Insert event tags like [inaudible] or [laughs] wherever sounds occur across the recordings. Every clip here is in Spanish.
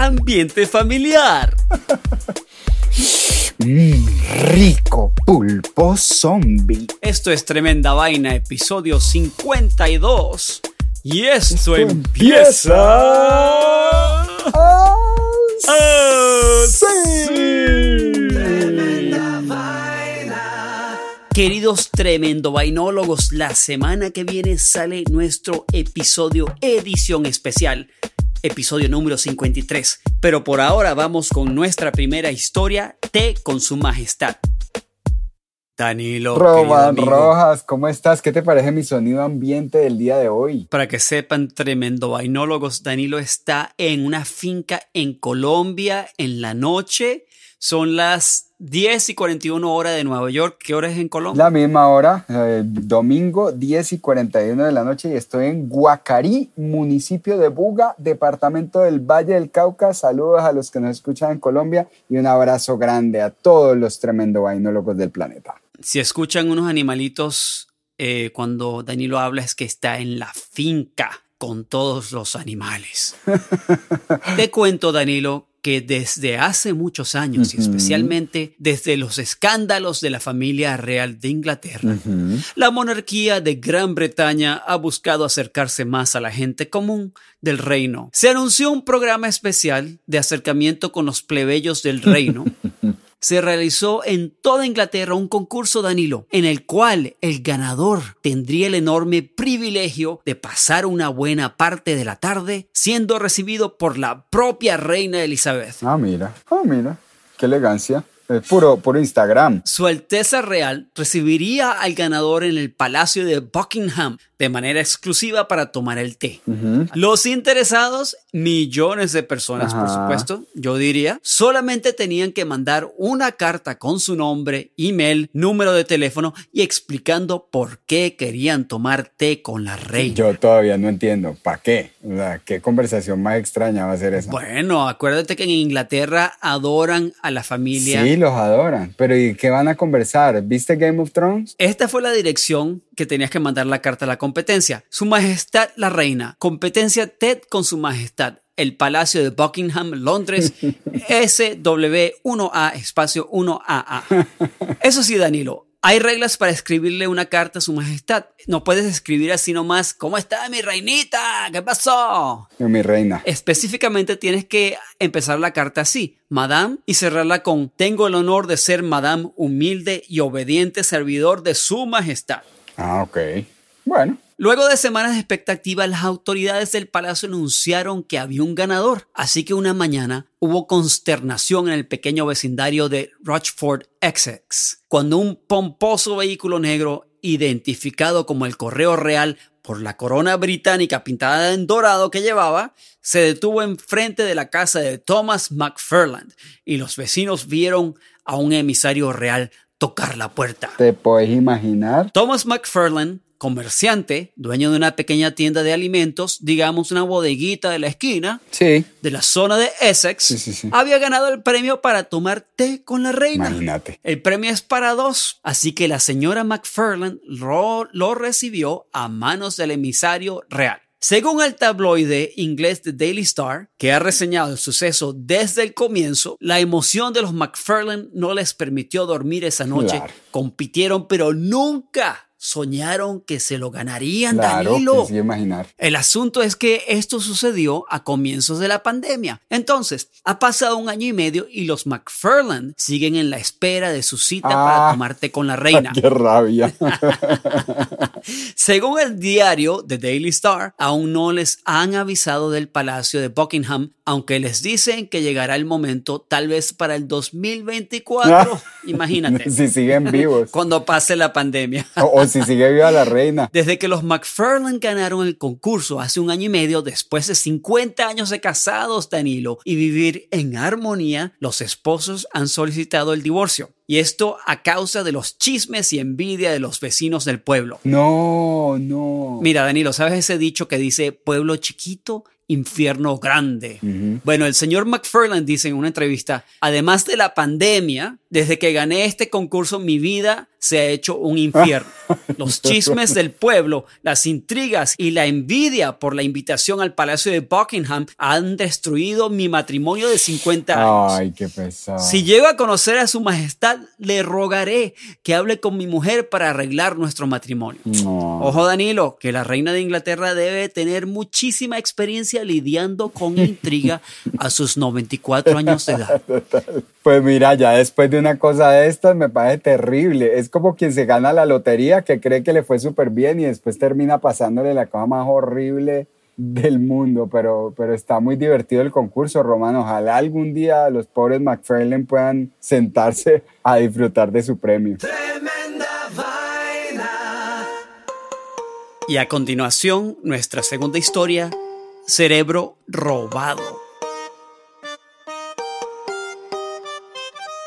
Ambiente familiar. Rico pulpo zombie. Esto es Tremenda Vaina, episodio 52. Y esto, empieza. Ah, Tremenda vaina. Queridos tremendo vainólogos, la semana que viene sale nuestro episodio edición especial, episodio número 53. Pero por ahora vamos con nuestra primera historia, Té con su majestad. Danilo, Roman Rojas, ¿cómo estás? ¿Qué te parece mi sonido ambiente del día de hoy? Para que sepan, tremendo vainólogos, Danilo está en una finca en Colombia en la noche. Son las 10 y 41 horas de Nueva York. ¿Qué hora es en Colombia? La misma hora, eh, domingo 10 y 41 de la noche y estoy en Guacarí, municipio de Buga, departamento del Valle del Cauca. Saludos a los que nos escuchan en Colombia y un abrazo grande a todos los tremendo vainólogos del planeta. Si escuchan unos animalitos eh, cuando Danilo habla es que está en la finca con todos los animales. [laughs] Te cuento, Danilo, que desde hace muchos años y especialmente desde los escándalos de la familia real de Inglaterra, la monarquía de Gran Bretaña ha buscado acercarse más a la gente común del reino. Se anunció un programa especial de acercamiento con los plebeyos del reino [laughs] se realizó en toda Inglaterra un concurso Danilo, en el cual el ganador tendría el enorme privilegio de pasar una buena parte de la tarde siendo recibido por la propia reina Elizabeth. Ah, mira, ah, mira, qué elegancia. Es puro, puro Instagram. Su Alteza Real recibiría al ganador en el Palacio de Buckingham de manera exclusiva para tomar el té. Los interesados, millones de personas, por supuesto, yo diría, solamente tenían que mandar una carta con su nombre, email, número de teléfono y explicando por qué querían tomar té con la reina. Yo todavía no entiendo, ¿para qué? O sea, ¿qué conversación más extraña va a ser esa? Bueno, acuérdate que en Inglaterra adoran a la familia. Sí, los adoran. Pero ¿y qué van a conversar? ¿Viste Game of Thrones? Esta fue la dirección que tenías que mandar la carta a la competencia. Su Majestad la Reina. Competencia TED con Su Majestad. El Palacio de Buckingham, Londres, [laughs] SW1A, espacio 1AA. Eso sí, Danilo, hay reglas para escribirle una carta a Su Majestad. No puedes escribir así nomás, ¿cómo está mi reinita? ¿Qué pasó? Mi reina. Específicamente tienes que empezar la carta así, Madame, y cerrarla con Tengo el honor de ser Madame humilde y obediente servidor de Su Majestad. Ah, ok. Bueno. Luego de semanas de expectativa, las autoridades del palacio anunciaron que había un ganador, así que una mañana hubo consternación en el pequeño vecindario de Rochford, Essex, cuando un pomposo vehículo negro identificado como el Correo Real por la corona británica pintada en dorado que llevaba, se detuvo enfrente de la casa de Thomas McFarland y los vecinos vieron a un emisario real tocar la puerta. ¿Te puedes imaginar? Thomas McFarland, comerciante, dueño de una pequeña tienda de alimentos, digamos una bodeguita de la esquina, Sí. de la zona de Essex, Sí, sí, sí. había ganado el premio para tomar té con la reina. Imagínate. El premio es para dos, así que la señora McFarland lo, lo recibió a manos del emisario real. Según el tabloide inglés The Daily Star, que ha reseñado el suceso desde el comienzo, la emoción de los McFarland no les permitió dormir esa noche. Claro. Compitieron, pero nunca soñaron que se lo ganarían, Claro, Danilo. imaginar. El asunto es que esto sucedió a comienzos de la pandemia. Entonces, ha pasado un año y medio y los McFarland siguen en la espera de su cita para Ah. tomar té con la [laughs] reina. Qué rabia. [laughs] Según el diario The Daily Star, aún no les han avisado del Palacio de Buckingham, aunque les dicen que llegará el momento tal vez para el 2024. [laughs] Imagínate, si siguen vivos. cuando pase la pandemia. O, o si sigue viva la reina. Desde que los McFarland ganaron el concurso hace un año y medio, después de 50 años de casados, Danilo, y vivir en armonía, los esposos han solicitado el divorcio. Y esto a causa de los chismes y envidia de los vecinos del pueblo. No, no. Mira, Danilo, ¿sabes ese dicho que dice pueblo chiquito, infierno grande? Bueno, el señor McFarland dice en una entrevista, además de la pandemia, desde que gané este concurso, mi vida se ha hecho un infierno. [laughs] Los chismes del pueblo, las intrigas y la envidia por la invitación al Palacio de Buckingham han destruido mi matrimonio de 50 años. Ay, qué pesado. Si llego a conocer a su majestad, le rogaré que hable con mi mujer para arreglar nuestro matrimonio. No. Ojo Danilo, que la reina de Inglaterra debe tener muchísima experiencia lidiando con intriga a sus 94 años de edad. [laughs] Pues mira, ya después de una cosa de estas me parece terrible. Es como quien se gana la lotería que cree que le fue súper bien y después termina pasándole la cosa más horrible del mundo. Pero, pero está muy divertido el concurso, Román. Ojalá algún día los pobres McFarlane puedan sentarse a disfrutar de su premio. Tremenda vaina. Y a continuación, nuestra segunda historia, Cerebro robado.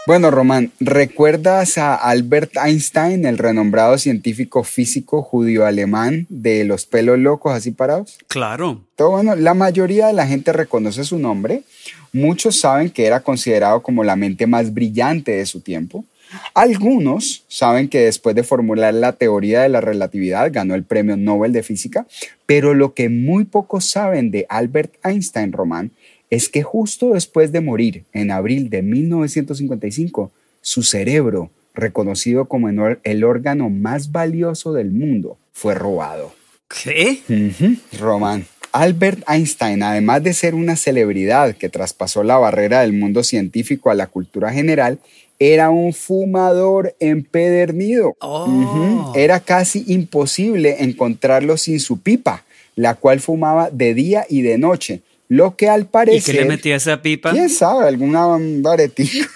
Bueno, Román, ¿recuerdas a Albert Einstein, el renombrado científico físico judío-alemán de los pelos locos así parados? Claro. Todo bueno, la mayoría de la gente reconoce su nombre. Muchos saben que era considerado como la mente más brillante de su tiempo. Algunos saben que después de formular la teoría de la relatividad ganó el premio Nobel de Física, pero lo que muy pocos saben de Albert Einstein, Román, es que justo después de morir, en abril de 1955, su cerebro, reconocido como el órgano más valioso del mundo, fue robado. ¿Qué? Román. Albert Einstein, además de ser una celebridad que traspasó la barrera del mundo científico a la cultura general, era un fumador empedernido. Oh. Era casi imposible encontrarlo sin su pipa, la cual fumaba de día y de noche, lo que al ¿Y parecer... qué le metía esa pipa? ¿Quién sabe? ¿Alguna varetita?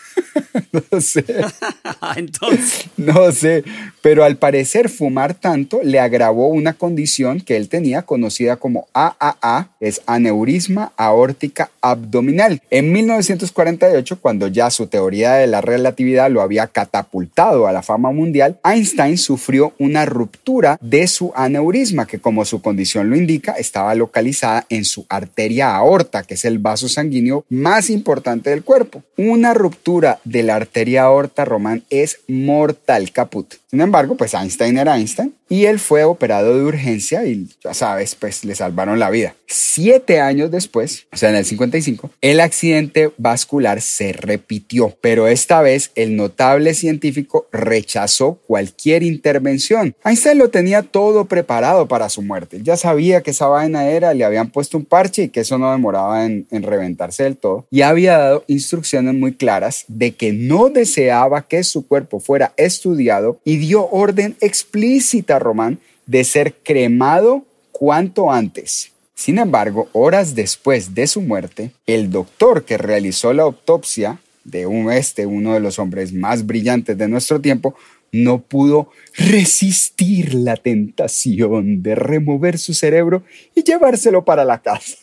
[laughs] no sé. [laughs] Entonces, No sé, pero al parecer fumar tanto le agravó una condición que él tenía conocida como AAA, es aneurisma aórtica abdominal. En 1948, cuando ya su teoría de la relatividad lo había catapultado a la fama mundial, Einstein sufrió una ruptura de su aneurisma, que como su condición lo indica, estaba localizada en su arteria aorta, que es el vaso sanguíneo más importante del cuerpo. Una ruptura de la arteria aorta, Román, es mortal, caput. Sin embargo, pues Einstein era Einstein y él fue operado de urgencia y ya sabes, pues le salvaron la vida. Siete años después, o sea, en el 55, el accidente vascular se repitió, pero esta vez el notable científico rechazó cualquier intervención. Einstein lo tenía todo preparado para su muerte. Ya sabía que esa vaina era, le habían puesto un parche y que eso no demoraba en, en reventarse del todo. Y había dado instrucciones muy claras de que no deseaba que su cuerpo fuera estudiado y dio orden explícita, Román, de ser cremado cuanto antes. Sin embargo, horas después de su muerte, el doctor que realizó la autopsia de un este, uno de los hombres más brillantes de nuestro tiempo, no pudo resistir la tentación de remover su cerebro y llevárselo para la casa.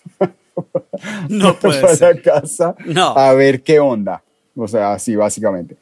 No [laughs] puede para ser. la casa No. a ver qué onda. O sea, así básicamente.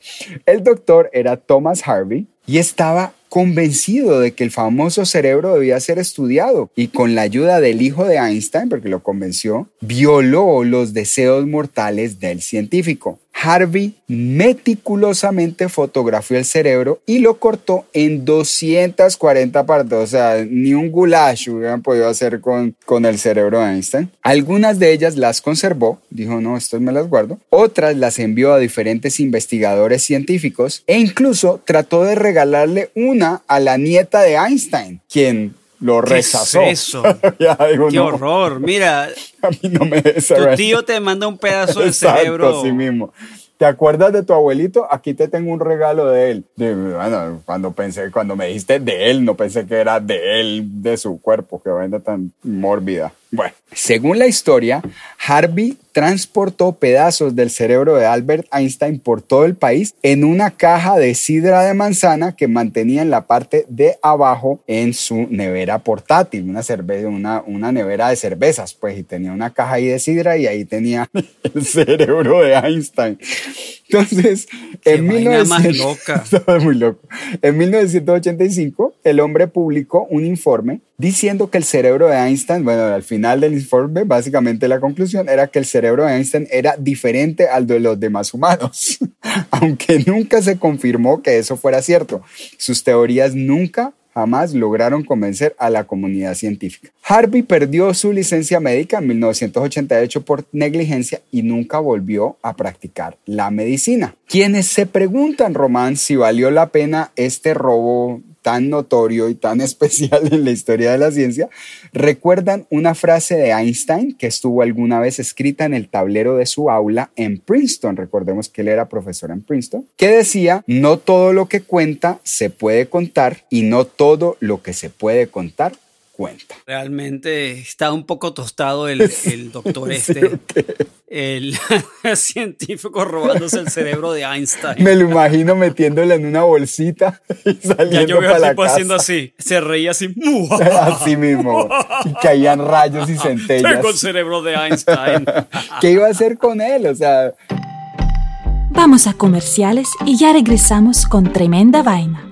El doctor era Thomas Harvey y estaba convencido de que el famoso cerebro debía ser estudiado y con la ayuda del hijo de Einstein, porque lo convenció, violó los deseos mortales del científico. Harvey meticulosamente fotografió el cerebro y lo cortó en 240 partes. O sea, ni un goulash hubieran podido hacer con, con el cerebro de Einstein. Algunas de ellas las conservó, dijo, no, estas me las guardo. Otras las envió a diferentes investigadores científicos e incluso trató de regalarle una a la nieta de Einstein, quien lo ¿Qué rechazó. es eso? [laughs] Ya, digo, Qué no, horror. Mira, [laughs] a mí no me tu tío te manda un pedazo de cerebro. así mismo. ¿Te acuerdas de tu abuelito? Aquí te tengo un regalo de él. De- bueno, cuando pensé, cuando me dijiste de él, no pensé que era de él, de su cuerpo, que vaina tan mórbida. Bueno, según la historia, Harvey transportó pedazos del cerebro de Albert Einstein por todo el país en una caja de sidra de manzana que mantenía en la parte de abajo en su nevera portátil, una cerveza, una, una nevera de cervezas, pues, y tenía una caja ahí de sidra y ahí tenía [laughs] el cerebro de Einstein. Entonces, Qué en más 1900 loca. [laughs] muy loco. En 1985, el hombre publicó un informe diciendo que el cerebro de Einstein, bueno, al final del informe, básicamente la conclusión era que el cerebro de Einstein era diferente al de los demás humanos, [laughs] aunque nunca se confirmó que eso fuera cierto. Sus teorías nunca jamás lograron convencer a la comunidad científica. Harvey perdió su licencia médica en 1988 por negligencia y nunca volvió a practicar la medicina. Quienes se preguntan, Román, si valió la pena este robo tan notorio y tan [laughs] especial en la historia de la ciencia, recuerdan una frase de Einstein que estuvo alguna vez escrita en el tablero de su aula en Princeton, recordemos que él era profesor en Princeton, que decía, no todo lo que cuenta se puede contar y no todo lo que se puede contar cuenta. Realmente está un poco tostado el, [laughs] el doctor este, el [laughs] científico robándose el cerebro de Einstein. Me lo imagino metiéndole en una bolsita y Ya saliendo yo veo para al la tipo casa. haciendo así, se reía así. [laughs] Así mismo. Y caían rayos y centellas. Tengo el cerebro de Einstein. ¿Qué iba a hacer con él? O sea, Vamos a comerciales y ya regresamos con tremenda vaina.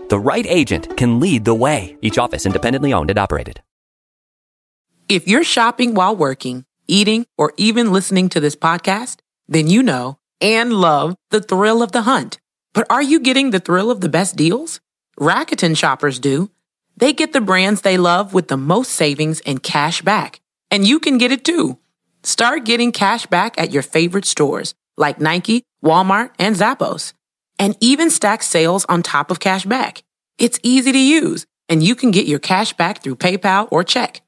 The right agent can lead the way. Each office independently owned and operated. If you're shopping while working, eating, or even listening to this podcast, then you know and love the thrill of the hunt. But are you getting the thrill of the best deals? Rakuten shoppers do. They get the brands they love with the most savings and cash back. And you can get it too. Start getting cash back at your favorite stores like Nike, Walmart, and Zappos. And even stack sales on top of cash back. It's easy to use, and you can get your cash back through PayPal or check.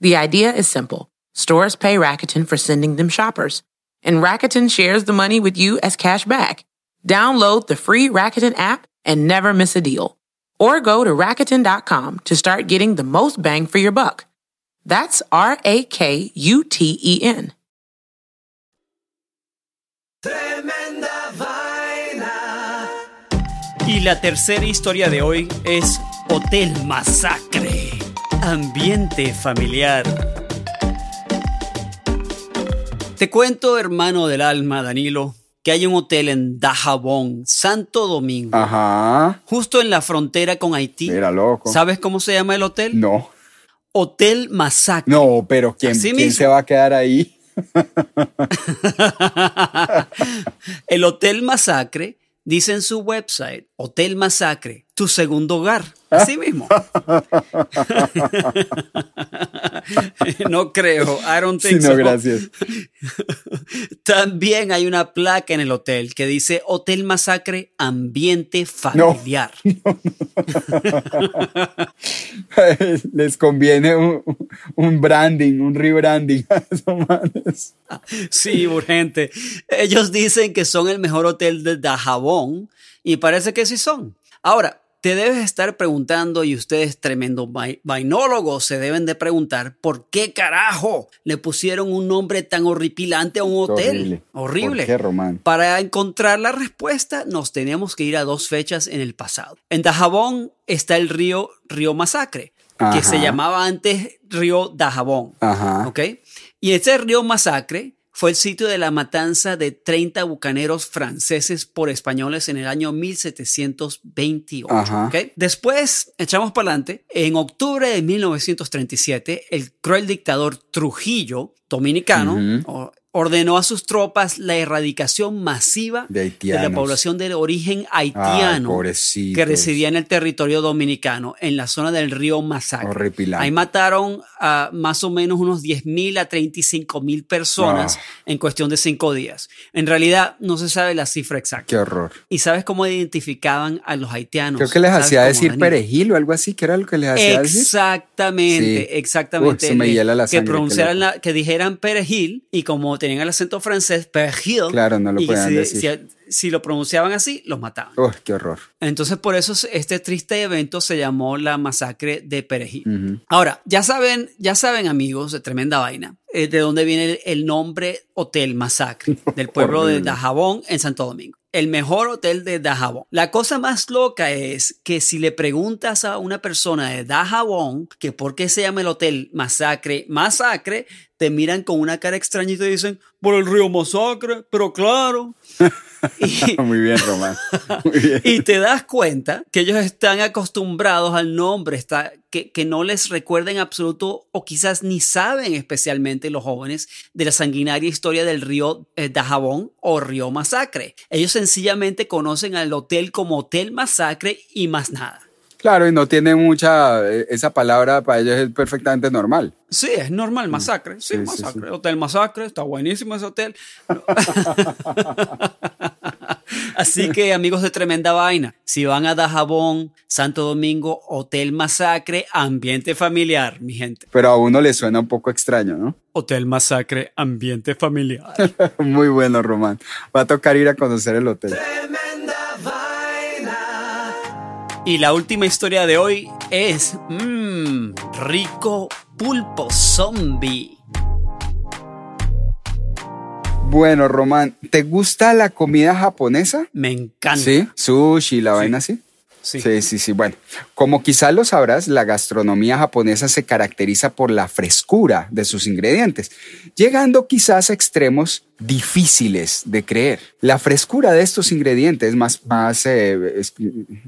The idea is simple. Stores pay Rakuten for sending them shoppers, and Rakuten shares the money with you as cash back. Download the free Rakuten app and never miss a deal. Or go to Rakuten.com to start getting the most bang for your buck. That's R A K U T E N. Y la tercera historia de hoy es Hotel Masacre. Ambiente familiar. Te cuento, hermano del alma, Danilo, que hay un hotel en Dajabón, Santo Domingo. Ajá. Justo en la frontera con Haití. Era loco. ¿Sabes cómo se llama el hotel? No. Hotel Masacre. No, pero ¿quién, ¿quién mismo. se va a quedar ahí? [laughs] el Hotel Masacre dice en su website, Hotel Masacre, tu segundo hogar. Así mismo. [laughs] no creo. I don't think Sí, no, so. gracias. [laughs] También hay una placa en el hotel que dice Hotel Masacre Ambiente Familiar. [laughs] Les conviene un, un branding, un rebranding a esos manes. Sí, urgente. Ellos dicen que son el mejor hotel de Dajabón y parece que sí son. Ahora, te debes estar preguntando y ustedes tremendos vai- vainólogos se deben de preguntar por qué carajo le pusieron un nombre tan horripilante a un hotel. Horrible. Horrible. ¿Por qué, Román? Para encontrar la respuesta nos tenemos que ir a dos fechas en el pasado. En Dajabón está el río Río Masacre, que se llamaba antes Río Dajabón. Ajá. ¿Ok? Y este río Masacre fue el sitio de la matanza de 30 bucaneros franceses por españoles en el año 1728. Ajá. ¿ok? Después, echamos para adelante, en octubre de 1937, el cruel dictador Trujillo, dominicano, o- ordenó a sus tropas la erradicación masiva De la población de origen haitiano que residía en el territorio dominicano, en la zona del río Masacre. Horripilante. Ahí mataron a más o menos unos 10.000 a 35.000 personas Ah. en cuestión de cinco días. En realidad no se sabe la cifra exacta. Qué horror. ¿Y sabes cómo identificaban a los haitianos? Creo que les ¿Sabes hacía decir Daniel? perejil o algo así, que era lo que les hacía decir. Exactamente, Sí. exactamente. Uy, se me Le- hiela la que pronunciaran la- que dijeran perejil y como tenían el acento francés, perejil. Claro, no lo y podían si, decir. si- si lo pronunciaban así, los mataban. Uy, qué horror. Entonces, por eso este triste evento se llamó la masacre de Perejil. Ahora, ya saben, ya saben, amigos, de tremenda vaina, eh, de dónde viene el, el nombre Hotel Masacre, [laughs] del pueblo de. Dajabón en Santo Domingo. El mejor hotel de Dajabón. La cosa más loca es que si le preguntas a una persona de Dajabón que por qué se llama el hotel Masacre, Masacre, te miran con una cara extraña y te dicen, por el río Masacre, pero claro. Y- [laughs] Muy bien, Román. [laughs] Muy bien. y te das cuenta que ellos están acostumbrados al nombre, está, que, que no les recuerda en absoluto o quizás ni saben especialmente los jóvenes de la sanguinaria historia del río eh, Dajabón o río Masacre. Ellos sencillamente conocen al hotel como Hotel Masacre y más nada. Claro, y no tiene mucha, eh, esa palabra para ellos es perfectamente normal. Sí, es normal, masacre. Sí, Mm. Sí, sí, masacre. Hotel Masacre, está buenísimo ese hotel. [laughs] Así que, amigos de Tremenda Vaina, si van a Dajabón, Santo Domingo, Hotel Masacre, ambiente familiar, mi gente. Pero a uno le suena un poco extraño, ¿no? Hotel Masacre, ambiente familiar. [laughs] Muy bueno, Román. Va a tocar ir a conocer el hotel. Tremenda. Y la última historia de hoy es, mmm, rico pulpo zombie. Bueno, Román, ¿te gusta la comida japonesa? Me encanta. Sí, sushi, la vaina así. Sí. Sí, sí, sí. Bueno, como quizás lo sabrás, la gastronomía japonesa se caracteriza por la frescura de sus ingredientes, llegando quizás a extremos difíciles de creer. La frescura de estos ingredientes, más, eh, ex-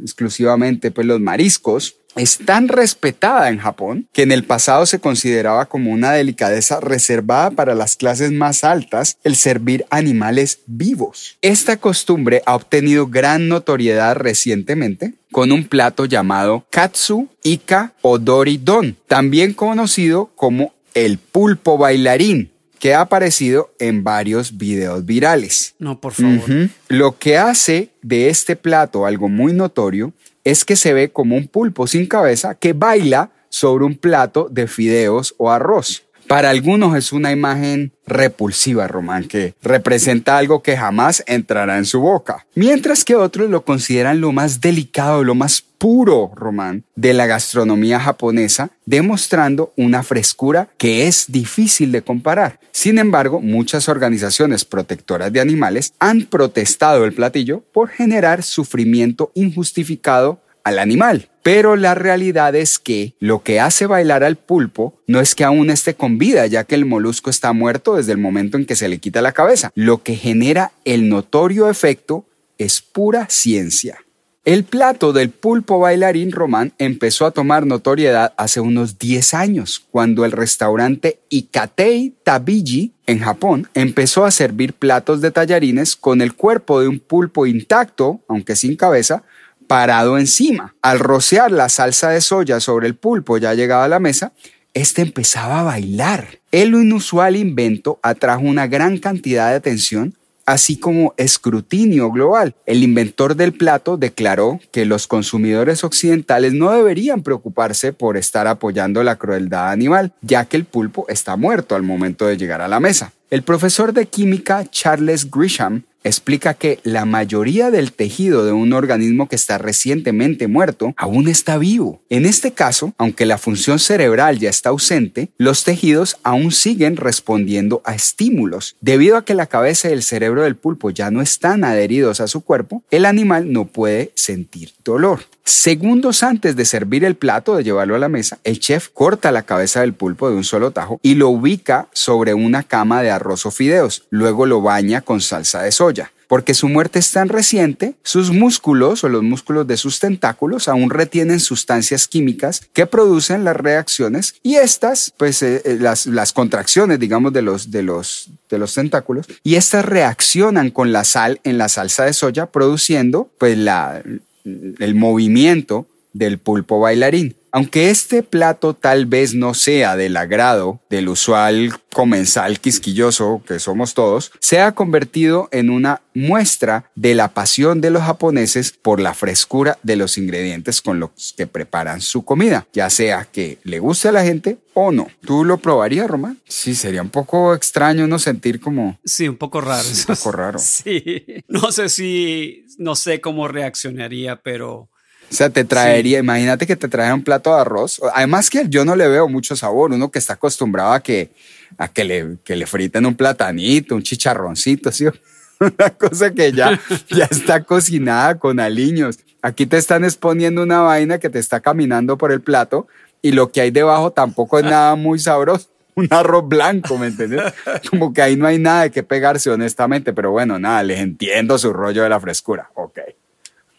exclusivamente pues los mariscos, es tan respetada en Japón que en el pasado se consideraba como una delicadeza reservada para las clases más altas el servir animales vivos. Esta costumbre ha obtenido gran notoriedad recientemente con un plato llamado Katsu Ika Odori Don, también conocido como el pulpo bailarín, que ha aparecido en varios videos virales. No, por favor. Lo que hace de este plato algo muy notorio es que se ve como un pulpo sin cabeza que baila sobre un plato de fideos o arroz. Para algunos es una imagen repulsiva, Román, que representa algo que jamás entrará en su boca, mientras que otros lo consideran lo más delicado, lo más puro, Román, de la gastronomía japonesa, demostrando una frescura que es difícil de comparar. Sin embargo, muchas organizaciones protectoras de animales han protestado el platillo por generar sufrimiento injustificado al animal. Pero la realidad es que lo que hace bailar al pulpo no es que aún esté con vida, ya que el molusco está muerto desde el momento en que se le quita la cabeza. Lo que genera el notorio efecto es pura ciencia. El plato del pulpo bailarín román empezó a tomar notoriedad hace unos 10 años, cuando el restaurante Ikatei Tabiji en Japón empezó a servir platos de tallarines con el cuerpo de un pulpo intacto, aunque sin cabeza, parado encima. Al rociar la salsa de soya sobre el pulpo ya llegado a la mesa, este empezaba a bailar. El inusual invento atrajo una gran cantidad de atención, así como escrutinio global. El inventor del plato declaró que los consumidores occidentales no deberían preocuparse por estar apoyando la crueldad animal, ya que el pulpo está muerto al momento de llegar a la mesa. El profesor de química Charles Grisham explica que la mayoría del tejido de un organismo que está recientemente muerto aún está vivo. En este caso, aunque la función cerebral ya está ausente, los tejidos aún siguen respondiendo a estímulos. Debido a que la cabeza y el cerebro del pulpo ya no están adheridos a su cuerpo, el animal no puede sentir dolor. Segundos antes de servir el plato, de llevarlo a la mesa, el chef corta la cabeza del pulpo de un solo tajo y lo ubica sobre una cama de arroz o fideos. Luego lo baña con salsa de soya. Porque su muerte es tan reciente, sus músculos o los músculos de sus tentáculos aún retienen sustancias químicas que producen las reacciones y estas, pues eh, eh, las, las contracciones, digamos, de los, de, los, de los tentáculos, y estas reaccionan con la sal en la salsa de soya, produciendo pues la, el movimiento del pulpo bailarín. Aunque este plato tal vez no sea del agrado del usual comensal quisquilloso que somos todos, se ha convertido en una muestra de la pasión de los japoneses por la frescura de los ingredientes con los que preparan su comida, ya sea que le guste a la gente o no. ¿Tú lo probarías, Román? Sí, sería un poco extraño no sentir como... Sí, un poco raro. Un poco raro. [laughs] Sí, no sé si, no sé cómo reaccionaría, pero... O sea, te traería, imagínate que te trae un plato de arroz. Además que yo no le veo mucho sabor, uno que está acostumbrado a que, a que le, que le friten un platanito, un chicharroncito, ¿sí? [laughs] Una cosa que ya, ya está cocinada con aliños. Aquí te están exponiendo una vaina que te está caminando por el plato y lo que hay debajo tampoco es nada muy sabroso. [laughs] Un arroz blanco, ¿me entiendes? Como que ahí no hay nada de que pegarse, honestamente, pero bueno, nada, les entiendo su rollo de la frescura.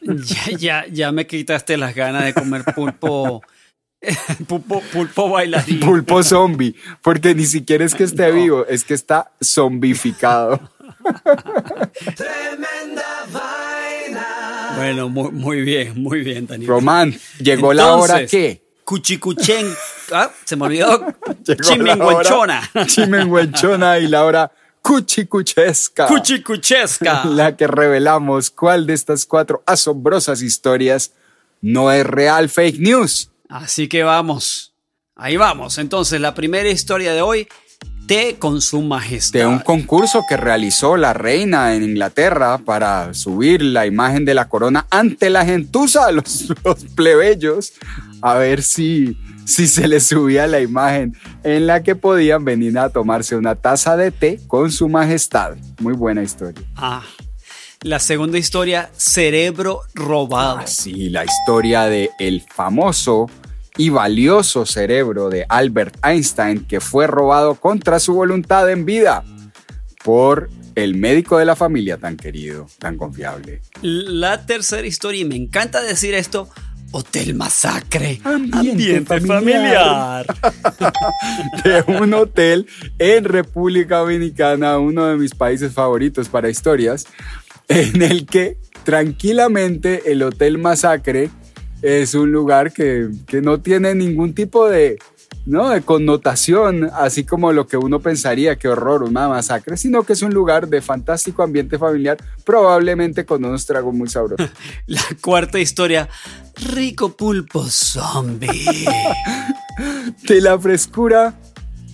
Ya, ya, ya me quitaste las ganas de comer pulpo. [laughs] Pulpo, pulpo bailarín. Pulpo [laughs] zombie, porque ni siquiera es que esté vivo, es que está zombificado. [laughs] Bueno, muy, muy bien, muy bien, Daniel. Román, llegó la hora que. Cuchicuchen. Ah, se me olvidó. Chimenguenchona. Chimenguenchona y la hora cuchicuchesca. Cuchicuchesca. [laughs] La que revelamos cuál de estas cuatro asombrosas historias no es real fake news. Así que vamos. Ahí vamos. Entonces, la primera historia de hoy, té con su majestad. De un concurso que realizó la reina en Inglaterra para subir la imagen de la corona ante la gentuza, [laughs] los, los plebeyos, a ver si, si se les subía la imagen en la que podían venir a tomarse una taza de té con su majestad. Muy buena historia. Ah. La segunda historia, cerebro robado. Ah, sí, la historia de el famoso y valioso cerebro de Albert Einstein que fue robado contra su voluntad en vida por el médico de la familia tan querido, tan confiable. La tercera historia, y me encanta decir esto, Hotel Masacre. Ambiente familiar. [laughs] de un hotel en República Dominicana, uno de mis países favoritos para historias, en el que tranquilamente el Hotel Masacre es un lugar que, que no tiene ningún tipo de, ¿no? de connotación, así como lo que uno pensaría, que horror, una masacre, sino que es un lugar de fantástico ambiente familiar, probablemente con unos tragos muy sabrosos. [laughs] La cuarta historia, rico pulpo zombie. [laughs] de la frescura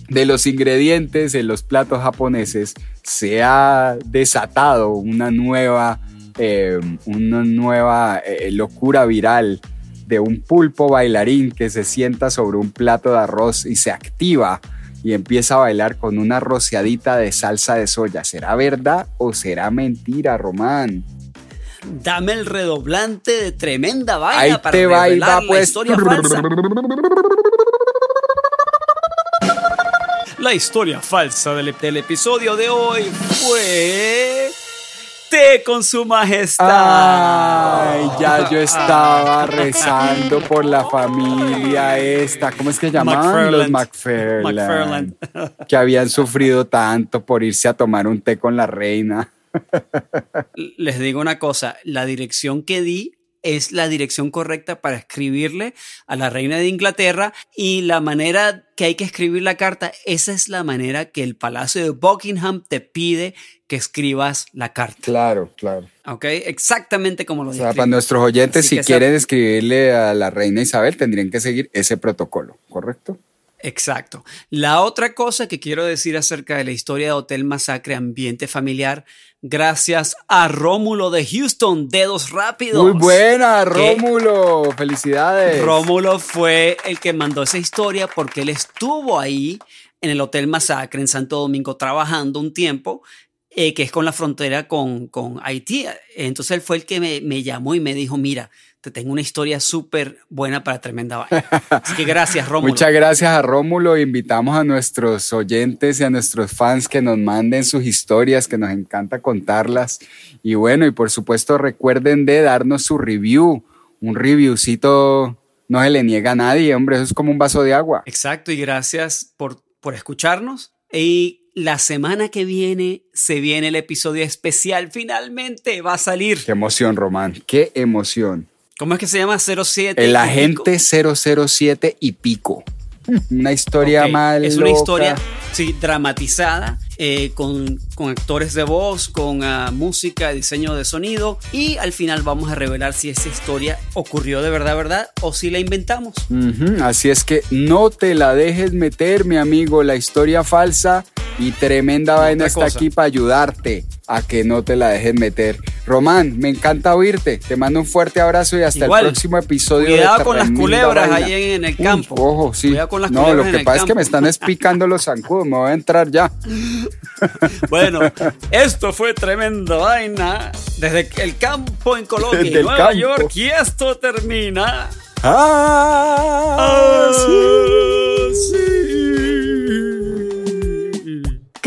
de los ingredientes en los platos japoneses se ha desatado una nueva, eh, una nueva eh, locura viral de un pulpo bailarín que se sienta sobre un plato de arroz y se activa y empieza a bailar con una rociadita de salsa de soya. ¿Será verdad o será mentira, Román? Dame el redoblante de tremenda vaina Ahí para te va y revelar va, la pues. historia falsa. La historia falsa del, del episodio de hoy fue con su majestad. Ay, ya yo estaba rezando por la familia esta. ¿Cómo es que llamaban? Los. McFarland. [laughs] Que habían sufrido tanto por irse a tomar un té con la reina. [laughs] Les digo una cosa, la dirección que di es la dirección correcta para escribirle a la reina de Inglaterra y la manera que hay que escribir la carta, esa es la manera que el Palacio de Buckingham te pide que escribas la carta. Claro, claro. ¿Ok? Exactamente como lo O sea, para nuestros oyentes, Así si quieren escribirle a la reina Isabel, tendrían que seguir ese protocolo, ¿correcto? Exacto. La otra cosa que quiero decir acerca de la historia de Hotel Masacre Ambiente Familiar, gracias a Rómulo de Houston, Dedos Rápidos. Muy buena, que Rómulo. Felicidades. Rómulo fue el que mandó esa historia porque él estuvo ahí en el Hotel Masacre en Santo Domingo trabajando un tiempo, eh, que es con la frontera con, con Haití. Entonces él fue el que me, me llamó y me dijo, mira, te tengo una historia súper buena para Tremenda Vaina. Así que gracias, [laughs] Rómulo. Muchas gracias a Rómulo. Invitamos a nuestros oyentes y a nuestros fans que nos manden sus historias, que nos encanta contarlas. Y bueno, y por supuesto recuerden de darnos su review. Un reviewcito no se le niega a nadie, hombre, eso es como un vaso de agua. Exacto, y gracias por, por escucharnos. Y la semana que viene se viene el episodio especial. Finalmente va a salir. Qué emoción, Román, qué emoción. ¿Cómo es que se llama? 07. El agente 007 y pico. Una historia Ok, mal Es una loca. historia, sí, dramatizada, eh, con, con actores de voz, con ah, música, diseño de sonido. Y al final vamos a revelar si esa historia ocurrió de verdad, verdad, o si la inventamos. Ujú, Así es que no te la dejes meter, mi amigo. La historia falsa y tremenda vaina está cosa. aquí para ayudarte a que no te la dejes meter. Román, me encanta oírte. Te mando un fuerte abrazo y hasta Igual, el próximo episodio. de Cuidado con las culebras Vaina. ahí en el Uy, campo. ojo, sí. Cuidado con las no, lo que pasa es que me están espicando los zancudos. Me voy a entrar ya. [laughs] Bueno, esto fue tremenda vaina desde el campo en Colombia, Nueva campo. York, y esto termina. Ah,